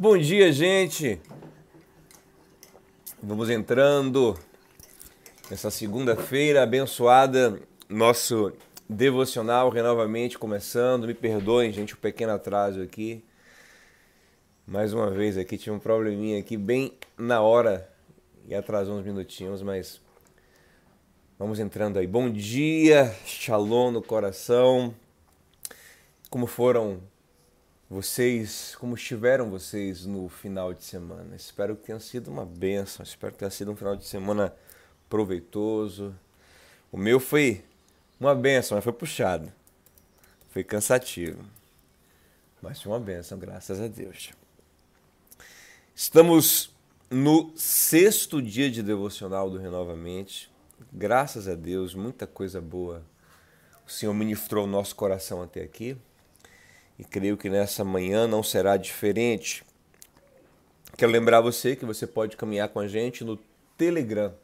Bom dia, gente! Vamos entrando nessa segunda-feira abençoada, nosso devocional renovamente começando. Me perdoem, gente, o um pequeno atraso aqui. Mais uma vez aqui, tinha um probleminha aqui bem na hora e atrasou uns minutinhos, mas vamos entrando aí. Bom dia, shalom no coração. Como foram vocês, como estiveram vocês no final de semana. Espero que tenha sido uma benção, espero que tenha sido um final de semana proveitoso. O meu foi uma benção, mas foi puxado. Foi cansativo. Mas foi uma benção, graças a Deus. Estamos no sexto dia de devocional do Renovamente. Graças a Deus, muita coisa boa o Senhor ministrou o nosso coração até aqui e creio que nessa manhã não será diferente. Quero lembrar você que você pode caminhar com a gente no Telegram.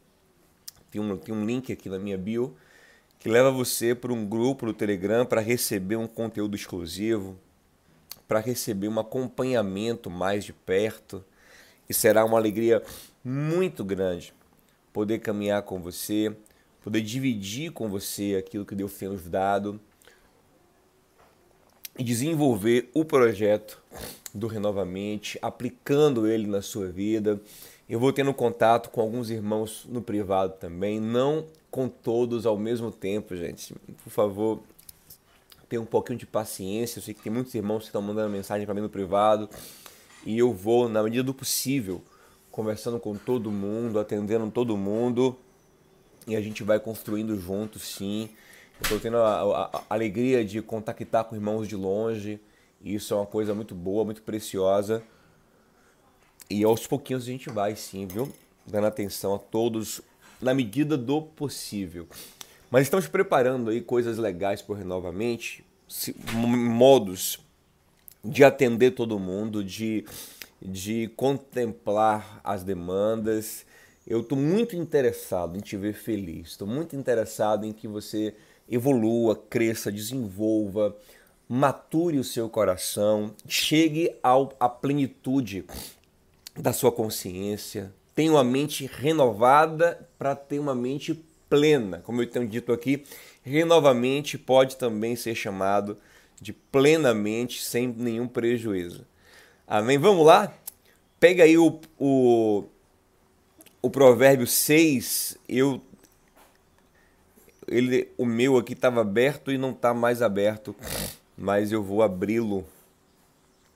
Tem um, tem um link aqui na minha bio que leva você para um grupo do Telegram para receber um conteúdo exclusivo, para receber um acompanhamento mais de perto. E será uma alegria muito grande poder caminhar com você, poder dividir com você aquilo que Deus tem nos dado e desenvolver o projeto do Renovamente, aplicando ele na sua vida. Eu vou tendo contato com alguns irmãos no privado também, não com todos ao mesmo tempo, gente. Por favor, tenha um pouquinho de paciência. Eu sei que tem muitos irmãos que estão mandando mensagem para mim no privado e eu vou, na medida do possível, conversando com todo mundo, atendendo todo mundo e a gente vai construindo juntos, sim. Estou tendo a, a, a, alegria de contactar com irmãos de longe. E isso é uma coisa muito boa, muito preciosa. E aos pouquinhos a gente vai sim, viu? Dando atenção a todos na medida do possível. Mas estamos preparando aí coisas legais por Renovamente, modos de atender todo mundo, de, de contemplar as demandas. Eu estou muito interessado em te ver feliz, estou muito interessado em que você evolua, cresça, desenvolva, mature o seu coração, chegue ao, à plenitude da sua consciência, tenha uma mente renovada para ter uma mente plena. Como eu tenho dito aqui, renovamente pode também ser chamado de plenamente, sem nenhum prejuízo. Amém? Vamos lá? Pega aí o, o, o provérbio 6, eu ele, o meu aqui estava aberto e não está mais aberto, mas eu vou abri-lo.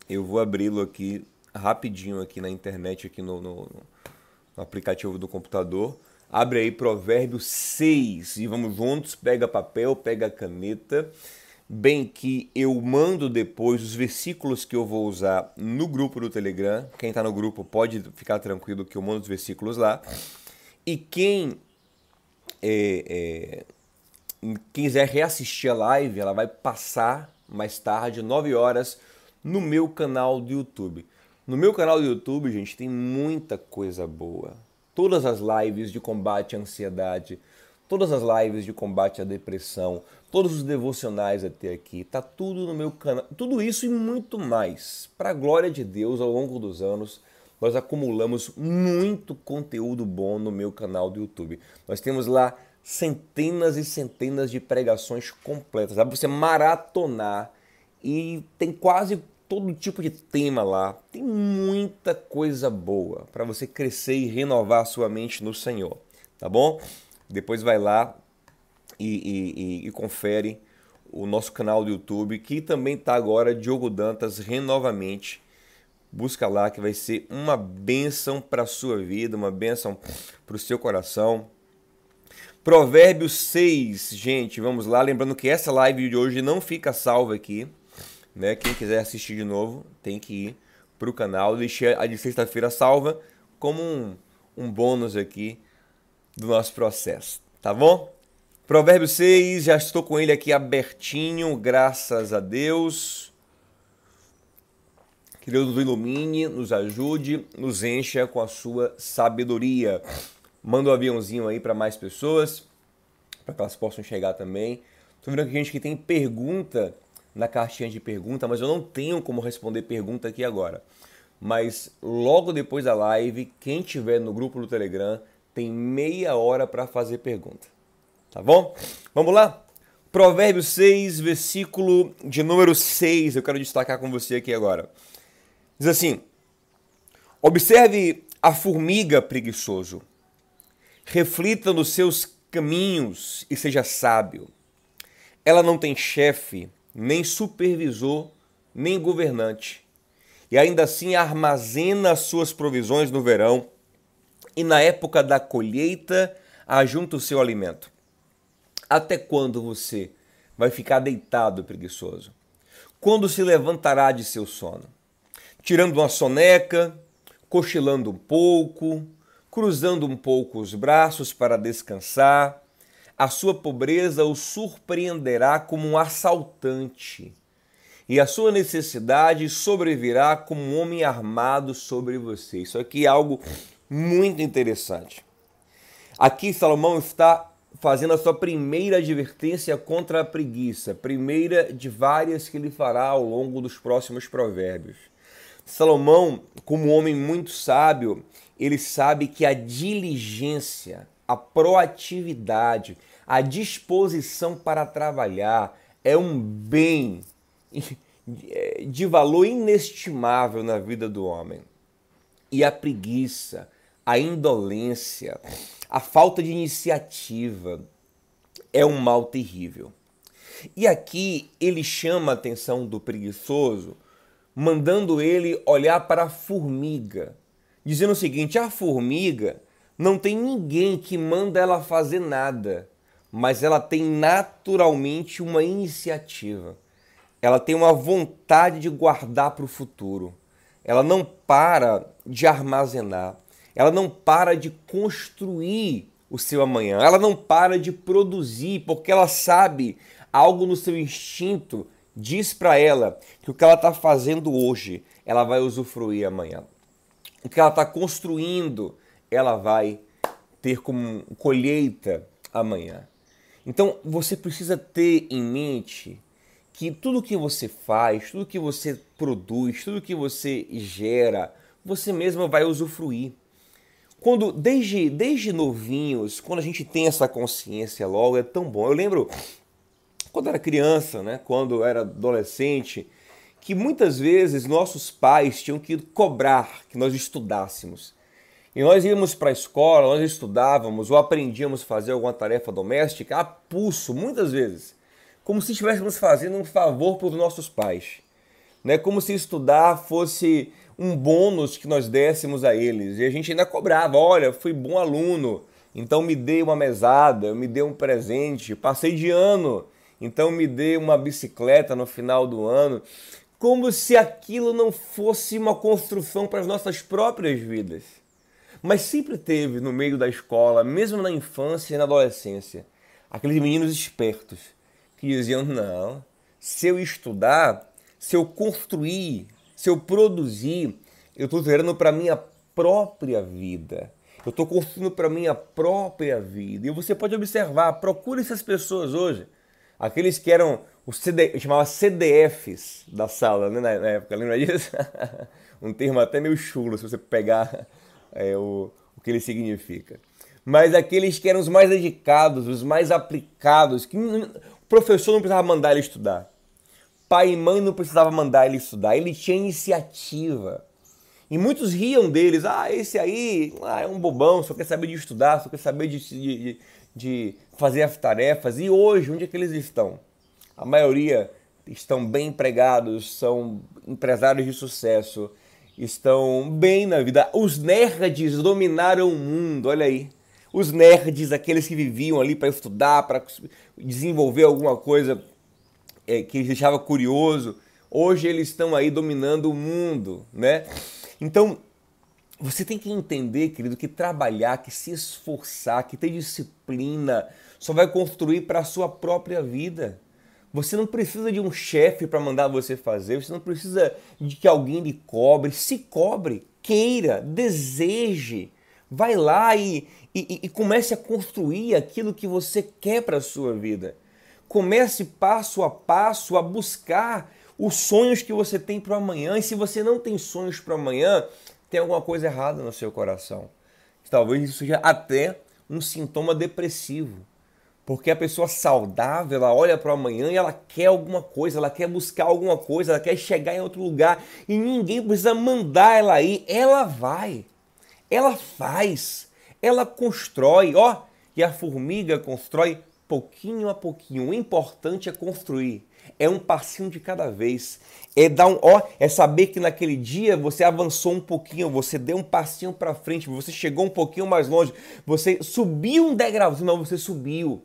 Eu vou abri-lo aqui rapidinho aqui na internet, aqui no, no, no, aplicativo do computador. Abre aí Provérbio 6 e vamos juntos. Pega papel, pega caneta. Bem que eu mando depois os versículos que eu vou usar no grupo do Telegram. Quem está no grupo pode ficar tranquilo que eu mando os versículos lá. E quem é, é, quiser reassistir a live, ela vai passar mais tarde, 9 horas, no meu canal do YouTube. No meu canal do YouTube, gente, tem muita coisa boa. Todas as lives de combate à ansiedade, todas as lives de combate à depressão, todos os devocionais até aqui, tá tudo no meu canal. Tudo isso e muito mais. Para a glória de Deus, ao longo dos anos, nós acumulamos muito conteúdo bom no meu canal do YouTube. Nós temos lá centenas e centenas de pregações completas. Dá para você maratonar e tem quase todo tipo de tema lá. Tem muita coisa boa para você crescer e renovar sua mente no Senhor, tá bom? Depois vai lá e, e, e confere o nosso canal do YouTube, que também está agora Diogo Dantas renovamente. Busca lá que vai ser uma bênção para sua vida, uma bênção para o seu coração. Provérbios 6, gente, vamos lá. Lembrando que essa live de hoje não fica salva aqui. Né? Quem quiser assistir de novo tem que ir para o canal. Deixei a de sexta-feira salva como um, um bônus aqui do nosso processo. Tá bom? Provérbios 6, já estou com ele aqui abertinho, graças a Deus. Que Deus nos ilumine, nos ajude, nos encha com a sua sabedoria. Manda um aviãozinho aí para mais pessoas, para que elas possam chegar também. Tô vendo que gente que tem pergunta na caixinha de pergunta, mas eu não tenho como responder pergunta aqui agora. mas logo depois da live, quem tiver no grupo do Telegram tem meia hora para fazer pergunta. Tá bom? Vamos lá? Provérbios 6, versículo de número 6, eu quero destacar com você aqui agora. Diz assim: Observe a formiga preguiçoso, reflita nos seus caminhos e seja sábio. Ela não tem chefe, nem supervisor, nem governante, e ainda assim armazena as suas provisões no verão, e na época da colheita ajunta o seu alimento. Até quando você vai ficar deitado preguiçoso? Quando se levantará de seu sono? Tirando uma soneca, cochilando um pouco, cruzando um pouco os braços para descansar, a sua pobreza o surpreenderá como um assaltante, e a sua necessidade sobrevirá como um homem armado sobre você. Isso aqui é algo muito interessante. Aqui Salomão está fazendo a sua primeira advertência contra a preguiça, primeira de várias que ele fará ao longo dos próximos provérbios. Salomão, como um homem muito sábio, ele sabe que a diligência, a proatividade, a disposição para trabalhar é um bem de valor inestimável na vida do homem. E a preguiça, a indolência, a falta de iniciativa é um mal terrível. E aqui ele chama a atenção do preguiçoso, mandando ele olhar para a formiga dizendo o seguinte: a formiga não tem ninguém que manda ela fazer nada, mas ela tem naturalmente uma iniciativa. Ela tem uma vontade de guardar para o futuro. Ela não para de armazenar. Ela não para de construir o seu amanhã. Ela não para de produzir, porque ela sabe algo no seu instinto diz para ela que o que ela está fazendo hoje, ela vai usufruir amanhã o que ela está construindo, ela vai ter como colheita amanhã. Então você precisa ter em mente que tudo que você faz, tudo que você produz, tudo que você gera, você mesmo vai usufruir. Quando desde desde novinhos, quando a gente tem essa consciência logo é tão bom. Eu lembro quando era criança, né, quando era adolescente, que muitas vezes nossos pais tinham que cobrar que nós estudássemos. E nós íamos para a escola, nós estudávamos ou aprendíamos a fazer alguma tarefa doméstica a pulso, muitas vezes, como se estivéssemos fazendo um favor para os nossos pais. Né? Como se estudar fosse um bônus que nós dessemos a eles. E a gente ainda cobrava: olha, fui bom aluno, então me dê uma mesada, me dê um presente, passei de ano, então me dê uma bicicleta no final do ano como se aquilo não fosse uma construção para as nossas próprias vidas. Mas sempre teve no meio da escola, mesmo na infância e na adolescência, aqueles meninos espertos que diziam: não, se eu estudar, se eu construir, se eu produzir, eu estou gerando para a minha própria vida. Eu estou construindo para a minha própria vida. E você pode observar, procure essas pessoas hoje. Aqueles que eram os CD, chamava CDFs da sala, né, na, época, lembra disso? um termo até meio chulo, se você pegar é, o, o que ele significa. Mas aqueles que eram os mais dedicados, os mais aplicados, que o professor não precisava mandar ele estudar. Pai e mãe não precisava mandar ele estudar, ele tinha iniciativa. E muitos riam deles, ah, esse aí ah, é um bobão, só quer saber de estudar, só quer saber de, de, de fazer as tarefas. E hoje, onde é que eles estão? A maioria estão bem empregados, são empresários de sucesso, estão bem na vida. Os nerds dominaram o mundo, olha aí. Os nerds, aqueles que viviam ali para estudar, para desenvolver alguma coisa é, que deixava curioso, hoje eles estão aí dominando o mundo, né? Então, você tem que entender, querido, que trabalhar, que se esforçar, que ter disciplina, só vai construir para a sua própria vida. Você não precisa de um chefe para mandar você fazer, você não precisa de que alguém lhe cobre. Se cobre, queira, deseje. Vai lá e, e, e comece a construir aquilo que você quer para a sua vida. Comece passo a passo a buscar os sonhos que você tem para amanhã. E se você não tem sonhos para amanhã, tem alguma coisa errada no seu coração. Talvez isso seja até um sintoma depressivo. Porque a pessoa saudável, ela olha para o amanhã e ela quer alguma coisa, ela quer buscar alguma coisa, ela quer chegar em outro lugar e ninguém precisa mandar ela ir, ela vai. Ela faz, ela constrói, ó, e a formiga constrói pouquinho a pouquinho. O importante é construir é um passinho de cada vez. É dar um, ó, é saber que naquele dia você avançou um pouquinho, você deu um passinho para frente, você chegou um pouquinho mais longe, você subiu um degrauzinho, mas você subiu.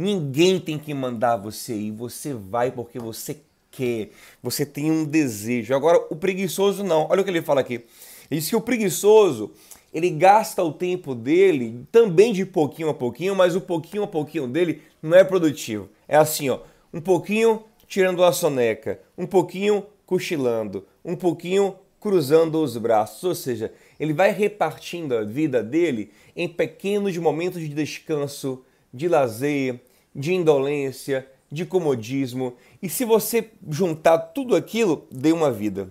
Ninguém tem que mandar você ir, você vai porque você quer, você tem um desejo. Agora, o preguiçoso não. Olha o que ele fala aqui. Ele diz que o preguiçoso, ele gasta o tempo dele também de pouquinho a pouquinho, mas o pouquinho a pouquinho dele não é produtivo. É assim, ó, um pouquinho tirando a soneca, um pouquinho cochilando, um pouquinho cruzando os braços, ou seja, ele vai repartindo a vida dele em pequenos momentos de descanso, de lazer, de indolência, de comodismo. E se você juntar tudo aquilo, dê uma vida.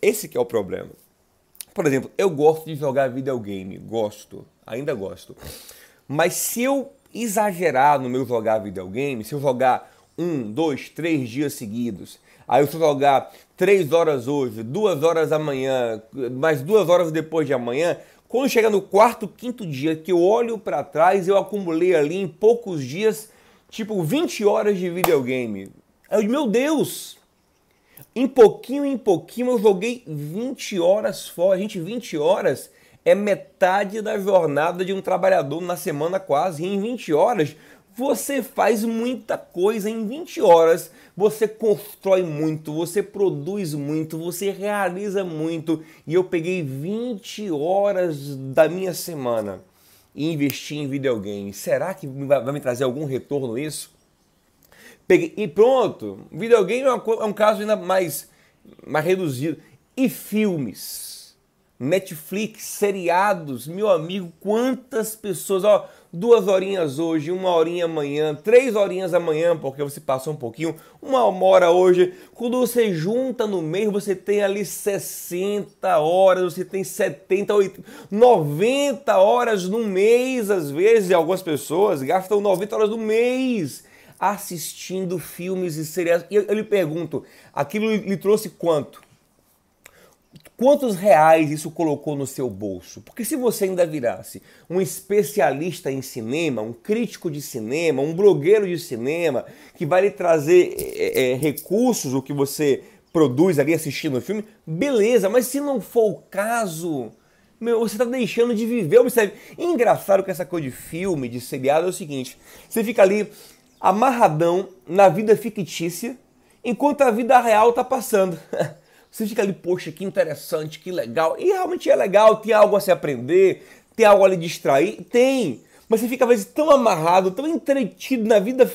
Esse que é o problema. Por exemplo, eu gosto de jogar videogame, gosto, ainda gosto. Mas se eu exagerar no meu jogar videogame, se eu jogar um, dois, três dias seguidos. Aí eu jogar três horas hoje, duas horas amanhã, mais duas horas depois de amanhã. Quando chega no quarto, quinto dia que eu olho para trás, eu acumulei ali em poucos dias, tipo 20 horas de videogame. Eu, meu Deus! Em pouquinho em pouquinho eu joguei 20 horas fora. Gente, 20 horas é metade da jornada de um trabalhador na semana quase. E em 20 horas você faz muita coisa em 20 horas, você constrói muito, você produz muito, você realiza muito. E eu peguei 20 horas da minha semana e investi em videogame. Será que vai me trazer algum retorno isso? Peguei, e pronto, videogame é, é um caso ainda mais, mais reduzido. E filmes? Netflix, seriados, meu amigo, quantas pessoas, ó, duas horinhas hoje, uma horinha amanhã, três horinhas amanhã, porque você passou um pouquinho, uma hora hoje. Quando você junta no mês, você tem ali 60 horas, você tem 70, 80, 90 horas no mês, às vezes, algumas pessoas gastam 90 horas no mês assistindo filmes e seriados. E eu, eu lhe pergunto, aquilo lhe trouxe quanto? Quantos reais isso colocou no seu bolso? Porque se você ainda virasse um especialista em cinema, um crítico de cinema, um blogueiro de cinema, que vai lhe trazer é, é, recursos, o que você produz ali assistindo o filme, beleza, mas se não for o caso, meu, você está deixando de viver. Observe, engraçado que essa coisa de filme, de seriado é o seguinte: você fica ali amarradão na vida fictícia, enquanto a vida real está passando. Você fica ali, poxa, que interessante, que legal. E realmente é legal, tem algo a se aprender, tem algo a lhe distrair? Tem. Mas você fica às vezes tão amarrado, tão entretido na vida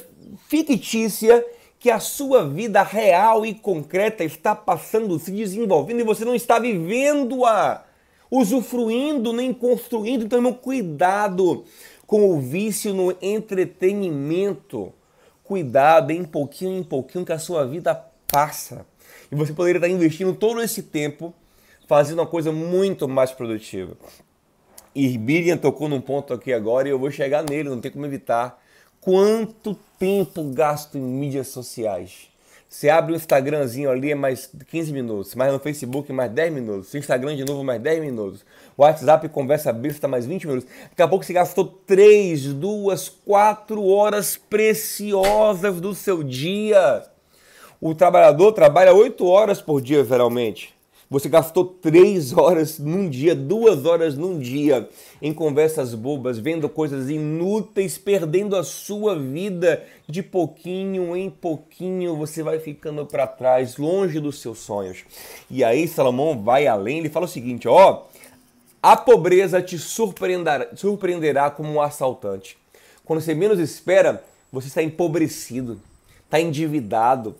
fictícia que a sua vida real e concreta está passando, se desenvolvendo e você não está vivendo-a, usufruindo nem construindo. Então, cuidado com o vício no entretenimento. Cuidado, em pouquinho em pouquinho que a sua vida passa. E você poderia estar investindo todo esse tempo fazendo uma coisa muito mais produtiva. E Miriam tocou num ponto aqui agora e eu vou chegar nele, não tem como evitar. Quanto tempo gasto em mídias sociais? Você abre o Instagramzinho ali, é mais 15 minutos. Mais no Facebook, mais 10 minutos. Instagram de novo, mais 10 minutos. WhatsApp, conversa besta, mais 20 minutos. Daqui a pouco você gastou 3, 2, 4 horas preciosas do seu dia o trabalhador trabalha 8 horas por dia, geralmente. Você gastou 3 horas num dia, 2 horas num dia em conversas bobas, vendo coisas inúteis, perdendo a sua vida de pouquinho em pouquinho. Você vai ficando para trás, longe dos seus sonhos. E aí Salomão vai além, ele fala o seguinte: ó, a pobreza te surpreenderá, surpreenderá como um assaltante. Quando você menos espera, você está empobrecido, está endividado,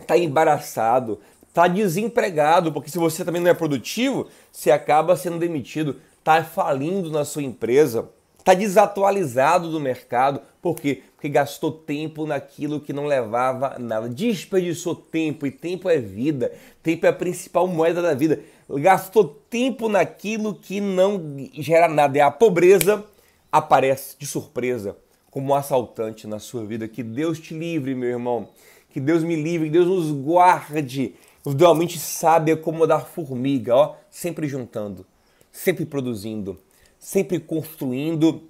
está embaraçado, está desempregado, porque se você também não é produtivo, você acaba sendo demitido, está falindo na sua empresa, está desatualizado do mercado. Por quê? Porque gastou tempo naquilo que não levava nada. Desperdiçou tempo, e tempo é vida. Tempo é a principal moeda da vida. Gastou tempo naquilo que não gera nada. E a pobreza aparece de surpresa como um assaltante na sua vida. Que Deus te livre, meu irmão. Que Deus me livre, que Deus nos guarde. Nos dê uma mente sábia como da formiga, ó, sempre juntando, sempre produzindo, sempre construindo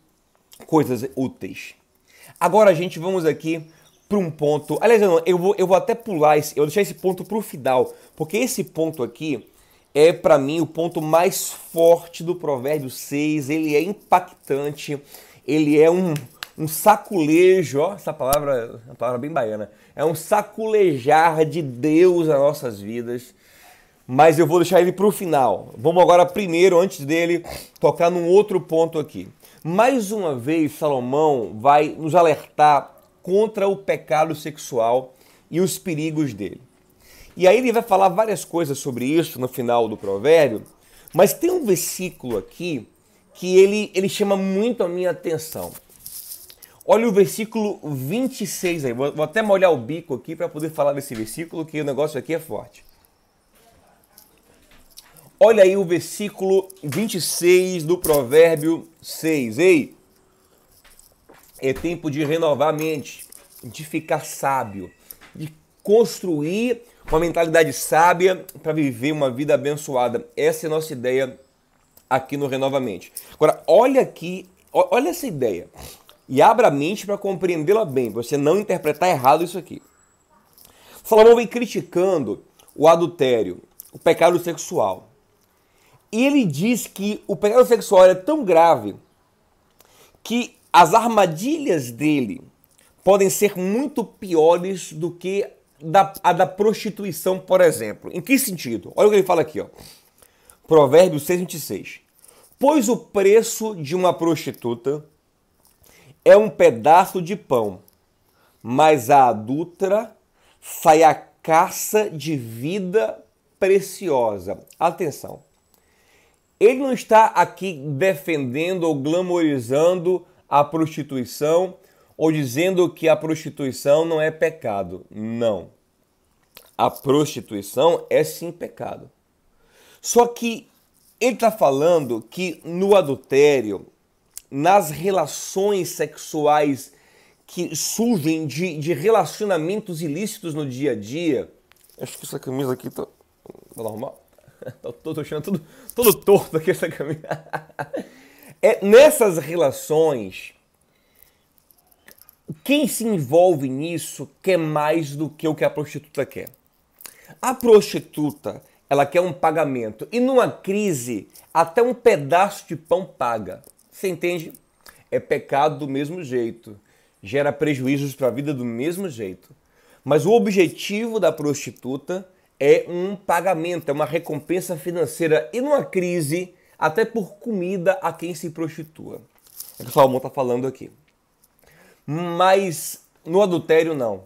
coisas úteis. Agora, gente, vamos aqui para um ponto. Aliás, eu, não, eu, vou, eu vou até pular esse, eu vou deixar esse ponto para o final, porque esse ponto aqui é para mim o ponto mais forte do Provérbio 6. Ele é impactante, ele é um, um saculejo, ó, essa palavra é uma palavra bem baiana. É um saculejar de Deus nas nossas vidas. Mas eu vou deixar ele para o final. Vamos agora primeiro, antes dele, tocar num outro ponto aqui. Mais uma vez, Salomão vai nos alertar contra o pecado sexual e os perigos dele. E aí ele vai falar várias coisas sobre isso no final do provérbio, mas tem um versículo aqui que ele, ele chama muito a minha atenção. Olha o versículo 26 aí. Vou, até molhar o bico aqui para poder falar desse versículo, que o negócio aqui é forte. Olha aí o versículo 26 do Provérbio 6. Ei, é tempo de renovar a mente, de ficar sábio, de construir uma mentalidade sábia para viver uma vida abençoada. Essa é a nossa ideia aqui no Renovamente. Agora, olha aqui, olha essa ideia e abra a mente para compreendê-la bem, você não interpretar errado isso aqui. Salomão vem criticando o adultério, o pecado sexual. E ele diz que o pecado sexual é tão grave que as armadilhas dele podem ser muito piores do que da, a da prostituição, por exemplo. Em que sentido? Olha o que ele fala aqui, ó. Provérbios 6,26. Pois o preço de uma prostituta é um pedaço de pão, mas a adulta sai a caça de vida preciosa. Atenção. Ele não está aqui defendendo ou glamorizando a prostituição ou dizendo que a prostituição não é pecado. Não. A prostituição é sim pecado. Só que ele está falando que no adultério, nas relações sexuais que surgem de, de relacionamentos ilícitos no dia a dia. Acho que essa camisa aqui tá, tá normal. tô, tô achando tudo, tudo torto aqui essa camisa. É, nessas relações, quem se envolve nisso quer mais do que o que a prostituta quer. A prostituta, ela quer um pagamento. E numa crise, até um pedaço de pão paga. Você entende? É pecado do mesmo jeito, gera prejuízos para a vida do mesmo jeito. Mas o objetivo da prostituta é um pagamento, é uma recompensa financeira e numa crise, até por comida a quem se prostitua. É o que o Salomão está falando aqui. Mas no adultério, não.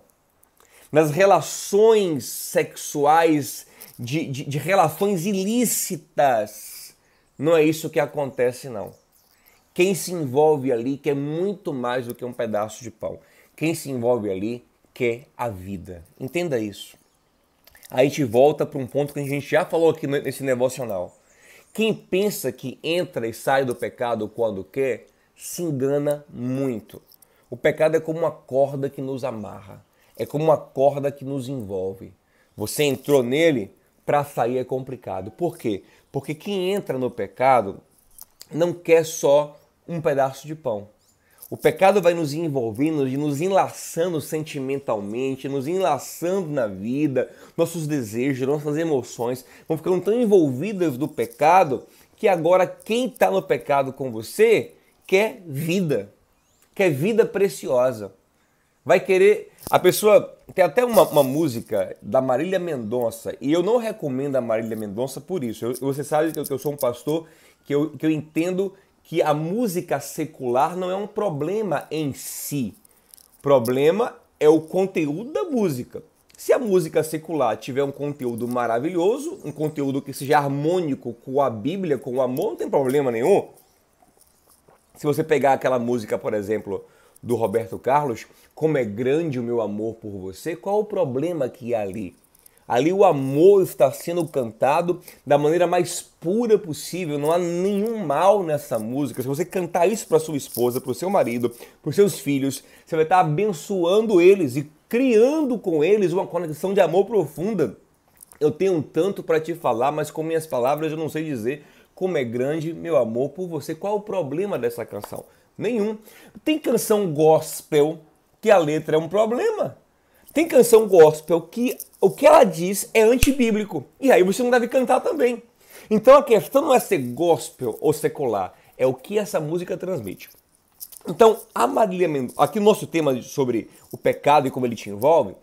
Nas relações sexuais, de, de, de relações ilícitas, não é isso que acontece, não. Quem se envolve ali quer muito mais do que um pedaço de pão. Quem se envolve ali quer a vida. Entenda isso. Aí gente volta para um ponto que a gente já falou aqui nesse devocional. Quem pensa que entra e sai do pecado quando quer, se engana muito. O pecado é como uma corda que nos amarra, é como uma corda que nos envolve. Você entrou nele, para sair é complicado. Por quê? Porque quem entra no pecado não quer só um pedaço de pão. O pecado vai nos envolvendo, nos enlaçando sentimentalmente, nos enlaçando na vida, nossos desejos, nossas emoções vão ficando tão envolvidas do pecado que agora quem está no pecado com você quer vida, quer vida preciosa. Vai querer. A pessoa. Tem até uma, uma música da Marília Mendonça, e eu não recomendo a Marília Mendonça por isso. Eu, você sabe que eu, que eu sou um pastor que eu, que eu entendo que a música secular não é um problema em si. Problema é o conteúdo da música. Se a música secular tiver um conteúdo maravilhoso, um conteúdo que seja harmônico com a Bíblia, com o amor, não tem problema nenhum. Se você pegar aquela música, por exemplo, do Roberto Carlos, Como é grande o meu amor por você, qual o problema que há ali? Ali o amor está sendo cantado da maneira mais pura possível, não há nenhum mal nessa música. Se você cantar isso para sua esposa, para o seu marido, para os seus filhos, você vai estar abençoando eles e criando com eles uma conexão de amor profunda. Eu tenho tanto para te falar, mas com minhas palavras eu não sei dizer como é grande meu amor por você. Qual o problema dessa canção? Nenhum. Tem canção gospel que a letra é um problema. Tem canção gospel que o que ela diz é antibíblico. E aí você não deve cantar também. Então a questão não é ser gospel ou secular, é o que essa música transmite. Então, a Marília Mendonça, aqui o nosso tema sobre o pecado e como ele te envolve,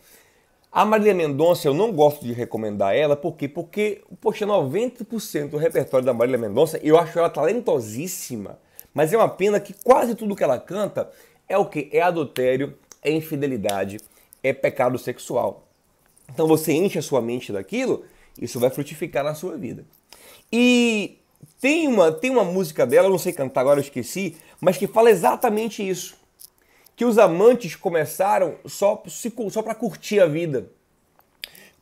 a Marília Mendonça eu não gosto de recomendar ela, por quê? Porque, poxa, 90% do repertório da Marília Mendonça, eu acho ela talentosíssima, mas é uma pena que quase tudo que ela canta é o que? É adultério, é infidelidade, é pecado sexual. Então você enche a sua mente daquilo, isso vai frutificar na sua vida. E tem uma, tem uma música dela, eu não sei cantar agora, eu esqueci, mas que fala exatamente isso. Que os amantes começaram só, só para curtir a vida.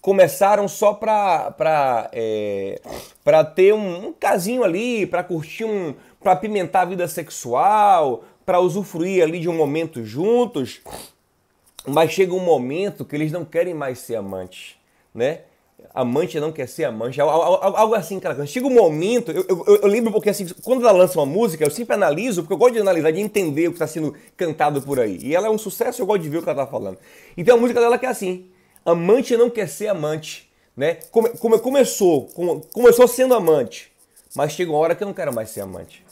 Começaram só para é, ter um, um casinho ali, para curtir um. para apimentar a vida sexual, para usufruir ali de um momento juntos. Mas chega um momento que eles não querem mais ser amantes, né? Amante não quer ser amante, algo assim, cara. Chega um momento, eu, eu, eu, lembro porque assim, quando ela lança uma música, eu sempre analiso, porque eu gosto de analisar, de entender o que está sendo cantado por aí. E ela é um sucesso, eu gosto de ver o que ela está falando. Então a música dela que é assim: amante não quer ser amante, né? Come, come, começou, come, começou sendo amante, mas chega uma hora que eu não quero mais ser amante.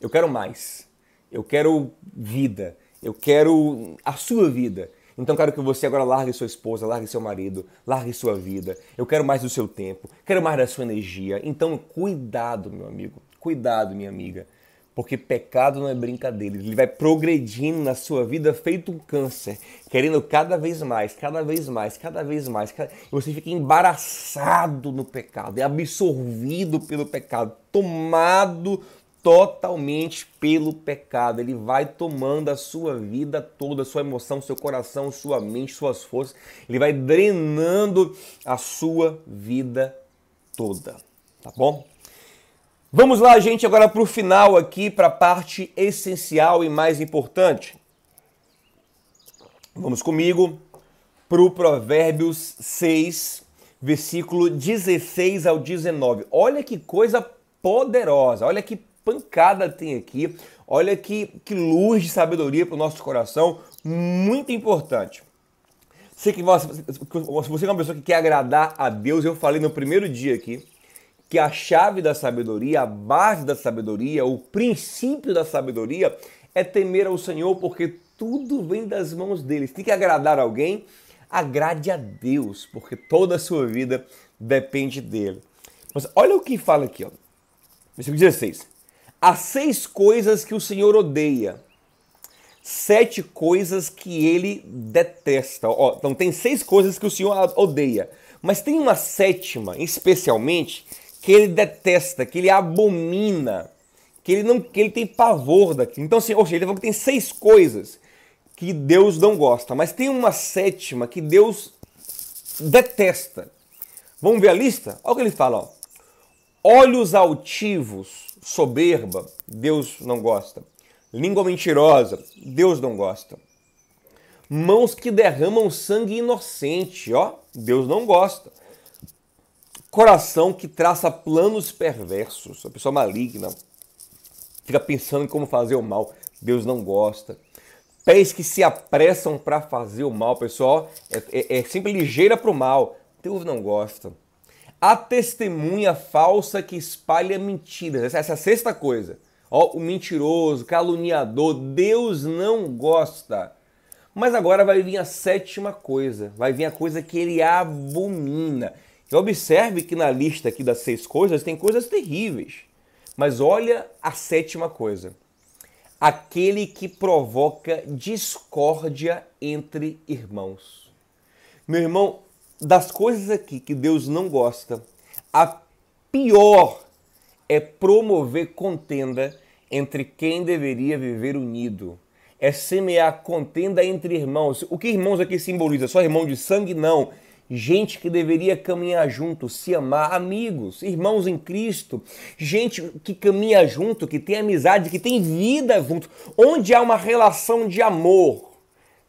Eu quero mais. Eu quero vida. Eu quero a sua vida. Então quero que você agora largue sua esposa, largue seu marido, largue sua vida. Eu quero mais do seu tempo, quero mais da sua energia. Então cuidado, meu amigo, cuidado, minha amiga. Porque pecado não é brincadeira. Ele vai progredindo na sua vida feito um câncer, querendo cada vez mais, cada vez mais, cada vez mais. Você fica embaraçado no pecado, é absorvido pelo pecado, tomado totalmente pelo pecado. Ele vai tomando a sua vida toda, sua emoção, seu coração, sua mente, suas forças. Ele vai drenando a sua vida toda. Tá bom? Vamos lá, gente, agora para o final aqui, para a parte essencial e mais importante. Vamos comigo para o Provérbios 6, versículo 16 ao 19. Olha que coisa poderosa, olha que pancada tem aqui. Olha que, que luz de sabedoria para o nosso coração, muito importante. Se você é uma pessoa que quer agradar a Deus, eu falei no primeiro dia aqui que a chave da sabedoria, a base da sabedoria, o princípio da sabedoria é temer ao Senhor, porque tudo vem das mãos dele. Se tem que agradar alguém, agrade a Deus, porque toda a sua vida depende dele. Mas olha o que fala aqui, ó. Versículo 16. Há seis coisas que o Senhor odeia, sete coisas que ele detesta. Ó, então tem seis coisas que o Senhor odeia, mas tem uma sétima, especialmente, que ele detesta, que ele abomina, que ele não, que ele tem pavor daquilo. Então, assim, seja, ele falou que tem seis coisas que Deus não gosta, mas tem uma sétima que Deus detesta. Vamos ver a lista? Olha o que ele fala, ó. Olhos altivos, soberba, Deus não gosta. Língua mentirosa, Deus não gosta. Mãos que derramam sangue inocente, ó, Deus não gosta. Coração que traça planos perversos, a pessoa maligna, fica pensando em como fazer o mal, Deus não gosta. Pés que se apressam para fazer o mal, pessoal, é, é, é sempre ligeira para o mal, Deus não gosta a testemunha falsa que espalha mentiras. Essa é a sexta coisa. Ó, o mentiroso, caluniador, Deus não gosta. Mas agora vai vir a sétima coisa, vai vir a coisa que ele abomina. E observe que na lista aqui das seis coisas tem coisas terríveis. Mas olha a sétima coisa. Aquele que provoca discórdia entre irmãos. Meu irmão, das coisas aqui que Deus não gosta, a pior é promover contenda entre quem deveria viver unido. É semear contenda entre irmãos. O que irmãos aqui simboliza? Só irmão de sangue? Não. Gente que deveria caminhar junto, se amar, amigos, irmãos em Cristo, gente que caminha junto, que tem amizade, que tem vida junto, onde há uma relação de amor.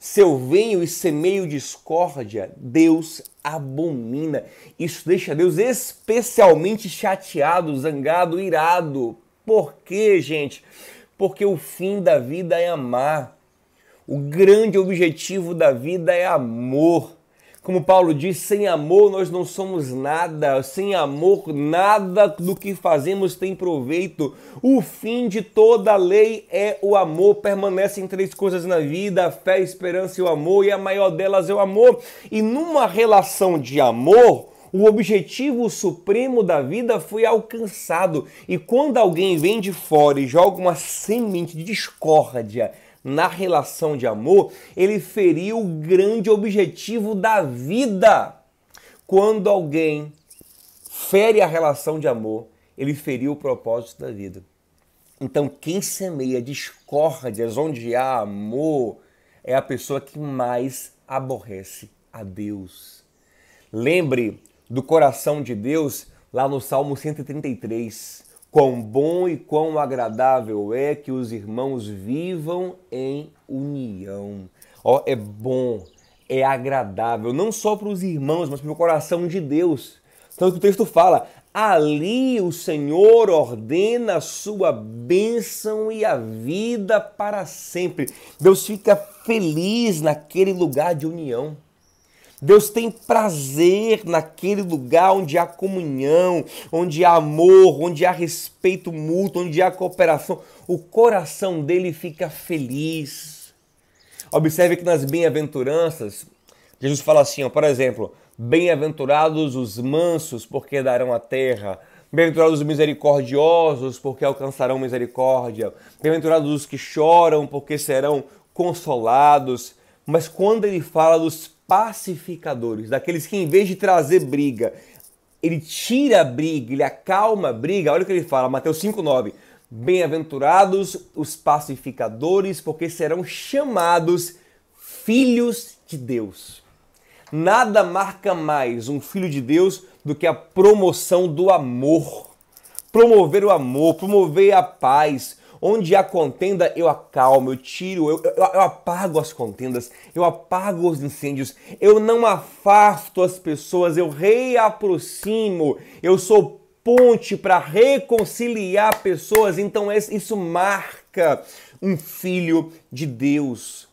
Se eu venho e semeio discórdia, Deus abomina. Isso deixa Deus especialmente chateado, zangado, irado. Por quê, gente? Porque o fim da vida é amar. O grande objetivo da vida é amor. Como Paulo diz, sem amor nós não somos nada, sem amor nada do que fazemos tem proveito. O fim de toda lei é o amor. Permanecem três coisas na vida: a fé, a esperança e o amor, e a maior delas é o amor. E numa relação de amor, o objetivo supremo da vida foi alcançado. E quando alguém vem de fora e joga uma semente de discórdia, na relação de amor, ele feriu o grande objetivo da vida. Quando alguém fere a relação de amor, ele feriu o propósito da vida. Então, quem semeia discórdias onde há amor é a pessoa que mais aborrece a Deus. Lembre do coração de Deus lá no Salmo 133. Quão bom e quão agradável é que os irmãos vivam em união. Ó, é bom, é agradável, não só para os irmãos, mas para o coração de Deus. Tanto que o texto fala: ali o Senhor ordena a sua bênção e a vida para sempre. Deus fica feliz naquele lugar de união. Deus tem prazer naquele lugar onde há comunhão, onde há amor, onde há respeito mútuo, onde há cooperação. O coração dele fica feliz. Observe que nas bem-aventuranças, Jesus fala assim, ó, por exemplo, bem-aventurados os mansos, porque darão a terra. Bem-aventurados os misericordiosos, porque alcançarão misericórdia. Bem-aventurados os que choram, porque serão consolados. Mas quando ele fala dos pacificadores, daqueles que em vez de trazer briga, ele tira a briga, ele acalma a briga. Olha o que ele fala, Mateus 5:9. Bem-aventurados os pacificadores, porque serão chamados filhos de Deus. Nada marca mais um filho de Deus do que a promoção do amor. Promover o amor, promover a paz, Onde há contenda, eu acalmo, eu tiro, eu, eu, eu, apago as contendas, eu apago os incêndios, eu não afasto as pessoas, eu reaproximo, eu sou ponte para reconciliar pessoas. Então isso marca um filho de Deus.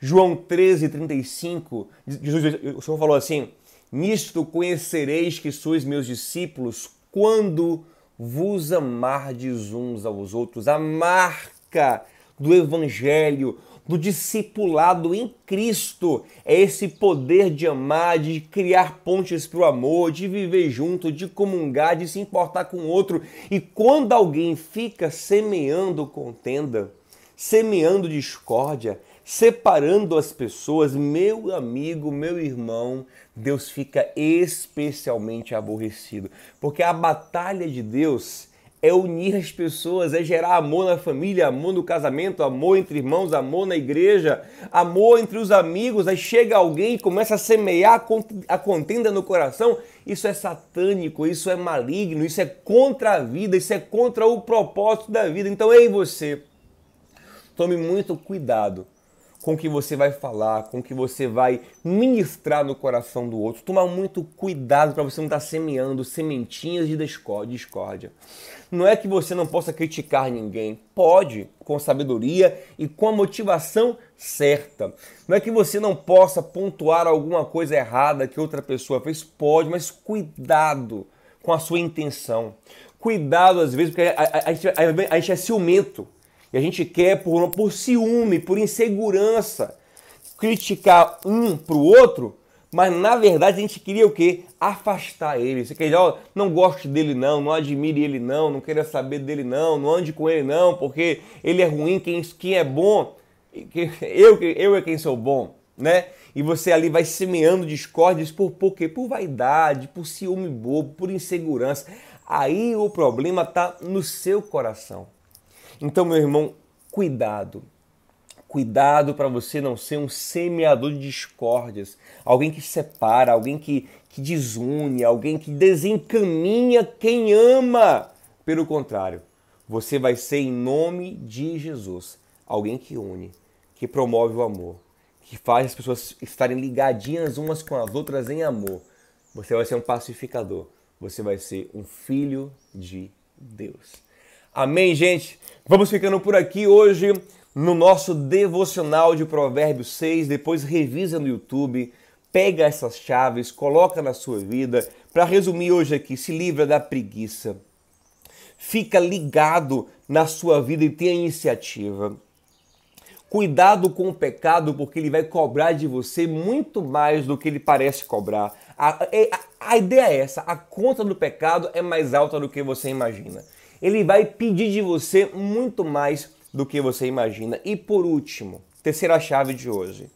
João 13, 35, Jesus, o Senhor falou assim: Nisto conhecereis que sois meus discípulos quando vos amardes uns aos outros. A marca do evangelho, do discipulado em Cristo é esse poder de amar, de criar pontes para o amor, de viver junto, de comungar, de se importar com o outro. E quando alguém fica semeando contenda, semeando discórdia, separando as pessoas, meu amigo, meu irmão, Deus fica especialmente aborrecido. Porque a batalha de Deus é unir as pessoas, é gerar amor na família, amor no casamento, amor entre irmãos, amor na igreja, amor entre os amigos. Aí chega alguém e começa a semear a contenda no coração. Isso é satânico, isso é maligno, isso é contra a vida, isso é contra o propósito da vida. Então, ei você, tome muito cuidado com que você vai falar, com que você vai ministrar no coração do outro. Tomar muito cuidado para você não estar tá semeando sementinhas de discórdia. Não é que você não possa criticar ninguém, pode, com sabedoria e com a motivação certa. Não é que você não possa pontuar alguma coisa errada que outra pessoa fez, pode, mas cuidado com a sua intenção. Cuidado às vezes, porque a, a, a, a gente é ciumento. E a gente quer, por, por ciúme, por insegurança, criticar um para o outro, mas na verdade a gente queria o quê? Afastar ele. Você quer dizer, ó, não goste dele não, não admire ele não, não queira saber dele não, não ande com ele não, porque ele é ruim, quem, quem é bom, eu, eu é quem sou bom, né? E você ali vai semeando discórdias por, por quê? Por vaidade, por ciúme bobo, por insegurança. Aí o problema está no seu coração. Então, meu irmão, cuidado. Cuidado para você não ser um semeador de discórdias, alguém que separa, alguém que, que desune, alguém que desencaminha quem ama. Pelo contrário, você vai ser, em nome de Jesus, alguém que une, que promove o amor, que faz as pessoas estarem ligadinhas umas com as outras em amor. Você vai ser um pacificador. Você vai ser um filho de Deus. Amém, gente? Vamos ficando por aqui hoje no nosso devocional de Provérbios 6. Depois revisa no YouTube, pega essas chaves, coloca na sua vida. Para resumir hoje aqui, se livra da preguiça. Fica ligado na sua vida e tenha iniciativa. Cuidado com o pecado, porque ele vai cobrar de você muito mais do que ele parece cobrar. A, é, a, a, ideia é essa: a conta do pecado é mais alta do que você imagina. Ele vai pedir de você muito mais do que você imagina. E por último, terceira chave de hoje: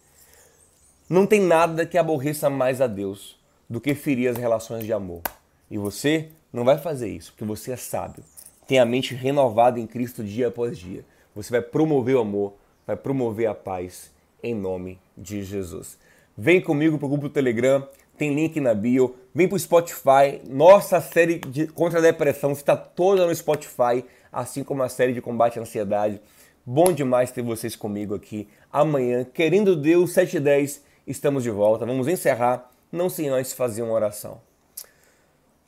não tem nada que aborreça mais a Deus do que ferir as relações de amor. E você não vai fazer isso, porque você é sábio, tem a mente renovada em Cristo dia após dia. Você vai promover o amor vai promover a paz em nome de Jesus. Vem comigo para o grupo do Telegram, tem link na bio. Vem para o Spotify. Nossa série de contra a depressão está toda no Spotify, assim como a série de combate à ansiedade. Bom demais ter vocês comigo aqui. Amanhã, querendo Deus, 7 e 10, estamos de volta. Vamos encerrar, não sem antes fazer uma oração.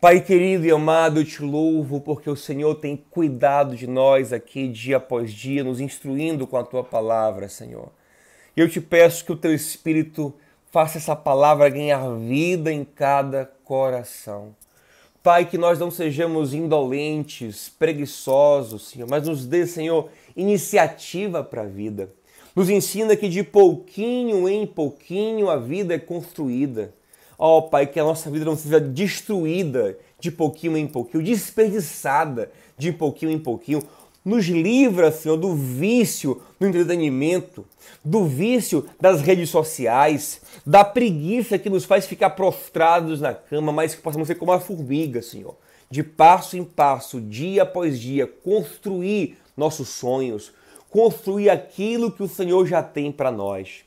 Pai querido e amado, eu te louvo porque o Senhor tem cuidado de nós aqui dia após dia, nos instruindo com a tua palavra, Senhor. E eu te peço que o teu Espírito faça essa palavra ganhar vida em cada coração. Pai, que nós não sejamos indolentes, preguiçosos, Senhor, mas nos dê, Senhor, iniciativa para a vida. Nos ensina que de pouquinho em pouquinho a vida é construída Ó oh, Pai, que a nossa vida não seja destruída de pouquinho em pouquinho, desperdiçada de pouquinho em pouquinho. Nos livra, Senhor, do vício do entretenimento, do vício das redes sociais, da preguiça que nos faz ficar prostrados na cama, mas que possamos ser como a formiga, Senhor. De passo em passo, dia após dia, construir nossos sonhos, construir aquilo que o Senhor já tem para nós.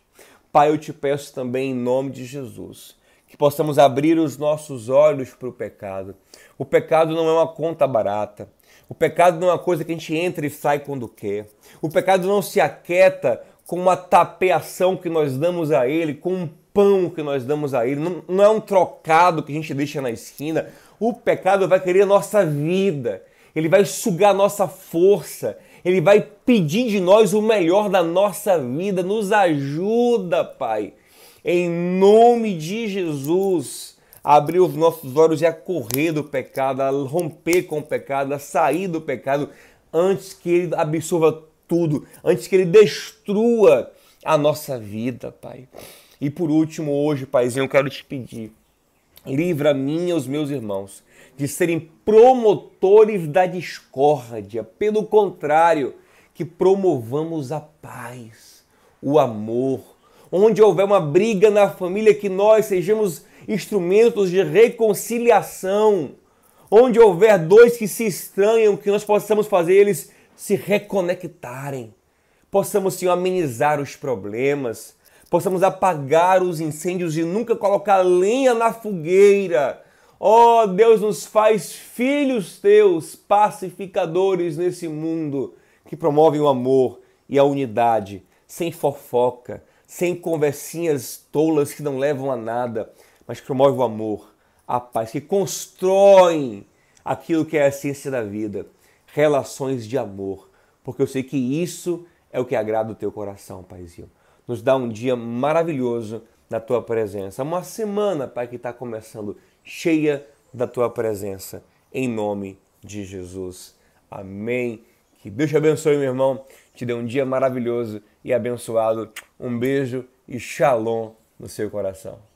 Pai, eu te peço também em nome de Jesus que possamos abrir os nossos olhos para o pecado. O pecado não é uma conta barata. O pecado não é uma coisa que a gente entra e sai quando quer. O pecado não se aquieta com uma tapeação que nós damos a ele, com um pão que nós damos a ele. Não, não é um trocado que a gente deixa na esquina. O pecado vai querer a nossa vida. Ele vai sugar a nossa força. Ele vai pedir de nós o melhor da nossa vida. Nos ajuda, Pai em nome de Jesus, abrir os nossos olhos e a correr do pecado, a romper com o pecado, a sair do pecado, antes que ele absorva tudo, antes que ele destrua a nossa vida, Pai. E por último, hoje, Paizinho, eu quero te pedir, livra a mim e os meus irmãos de serem promotores da discórdia. Pelo contrário, que promovamos a paz, o amor, onde houver uma briga na família, que nós sejamos instrumentos de reconciliação. Onde houver dois que se estranham, que nós possamos fazer eles se reconectarem. Possamos, Senhor, amenizar os problemas. Possamos apagar os incêndios e nunca colocar lenha na fogueira. Ó oh, Deus, nos faz filhos teus, pacificadores nesse mundo que promovem o amor e a unidade, sem fofoca, sem conversinhas tolas que não levam a nada, mas que promovem o amor, a paz, que constroem aquilo que é a essência da vida, relações de amor, porque eu sei que isso é o que agrada o teu coração, Paizinho. Nos dá um dia maravilhoso na tua presença, uma semana, Pai, que está começando cheia da tua presença, em nome de Jesus. Amém. Que Deus te abençoe, meu irmão. Te dê um dia maravilhoso e abençoado. Um beijo e shalom no seu coração.